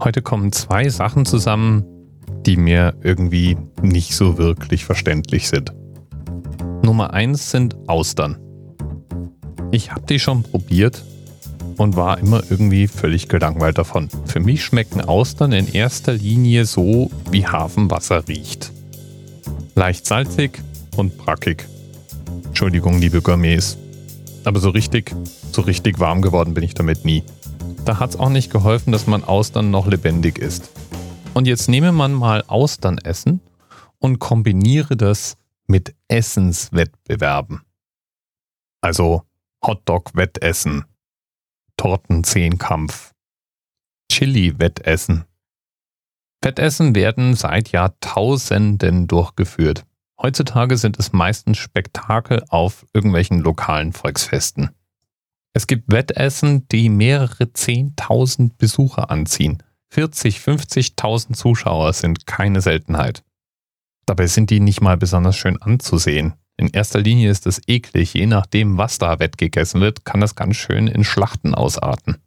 Heute kommen zwei Sachen zusammen, die mir irgendwie nicht so wirklich verständlich sind. Nummer eins sind Austern. Ich habe die schon probiert und war immer irgendwie völlig gelangweilt davon. Für mich schmecken Austern in erster Linie so, wie Hafenwasser riecht. Leicht salzig und brackig. Entschuldigung, liebe Gourmets. Aber so richtig, so richtig warm geworden bin ich damit nie. Da hat es auch nicht geholfen, dass man Austern noch lebendig ist. Und jetzt nehme man mal Austernessen und kombiniere das mit Essenswettbewerben. Also Hotdog-Wettessen, Tortenzehnkampf, Chili-Wettessen. Wettessen werden seit Jahrtausenden durchgeführt. Heutzutage sind es meistens Spektakel auf irgendwelchen lokalen Volksfesten. Es gibt Wettessen, die mehrere Zehntausend Besucher anziehen. 40, 50.000 Zuschauer sind keine Seltenheit. Dabei sind die nicht mal besonders schön anzusehen. In erster Linie ist es eklig, je nachdem, was da wettgegessen wird, kann das ganz schön in Schlachten ausarten.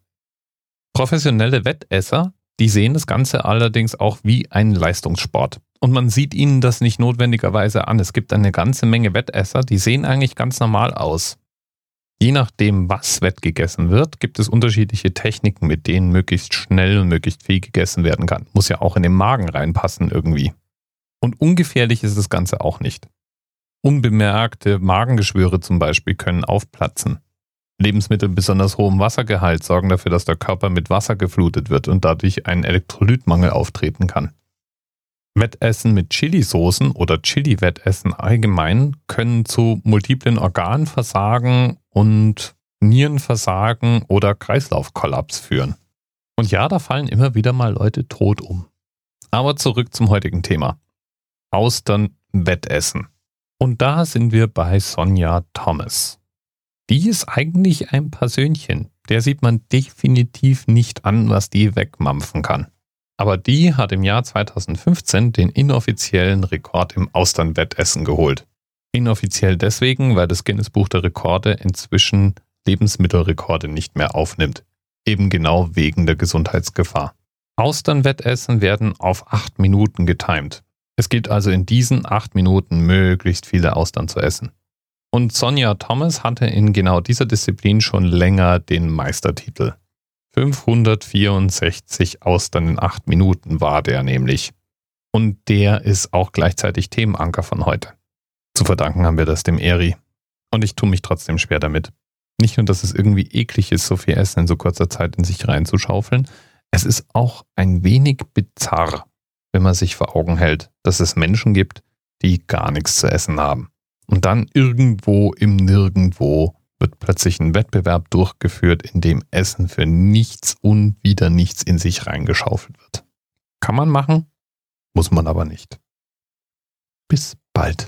Professionelle Wettesser, die sehen das Ganze allerdings auch wie einen Leistungssport. Und man sieht ihnen das nicht notwendigerweise an. Es gibt eine ganze Menge Wettesser, die sehen eigentlich ganz normal aus. Je nachdem, was wettgegessen wird, gibt es unterschiedliche Techniken, mit denen möglichst schnell und möglichst viel gegessen werden kann. Muss ja auch in den Magen reinpassen irgendwie. Und ungefährlich ist das Ganze auch nicht. Unbemerkte Magengeschwüre zum Beispiel können aufplatzen. Lebensmittel mit besonders hohem Wassergehalt sorgen dafür, dass der Körper mit Wasser geflutet wird und dadurch ein Elektrolytmangel auftreten kann. Wettessen mit Chilisoßen oder Chili-Wettessen allgemein können zu multiplen Organversagen und Nierenversagen oder Kreislaufkollaps führen. Und ja, da fallen immer wieder mal Leute tot um. Aber zurück zum heutigen Thema. Austern Wettessen. Und da sind wir bei Sonja Thomas. Die ist eigentlich ein Persönchen. Der sieht man definitiv nicht an, was die wegmampfen kann. Aber die hat im Jahr 2015 den inoffiziellen Rekord im Austernwettessen geholt. Inoffiziell deswegen, weil das Guinness Buch der Rekorde inzwischen Lebensmittelrekorde nicht mehr aufnimmt. Eben genau wegen der Gesundheitsgefahr. Austernwettessen werden auf acht Minuten getimt. Es gilt also in diesen acht Minuten möglichst viele Austern zu essen. Und Sonja Thomas hatte in genau dieser Disziplin schon länger den Meistertitel. 564 Austern in acht Minuten war der nämlich. Und der ist auch gleichzeitig Themenanker von heute. Zu verdanken haben wir das dem Eri. Und ich tue mich trotzdem schwer damit. Nicht nur, dass es irgendwie eklig ist, so viel Essen in so kurzer Zeit in sich reinzuschaufeln, es ist auch ein wenig bizarr wenn man sich vor Augen hält, dass es Menschen gibt, die gar nichts zu essen haben. Und dann irgendwo im Nirgendwo wird plötzlich ein Wettbewerb durchgeführt, in dem Essen für nichts und wieder nichts in sich reingeschaufelt wird. Kann man machen, muss man aber nicht. Bis bald.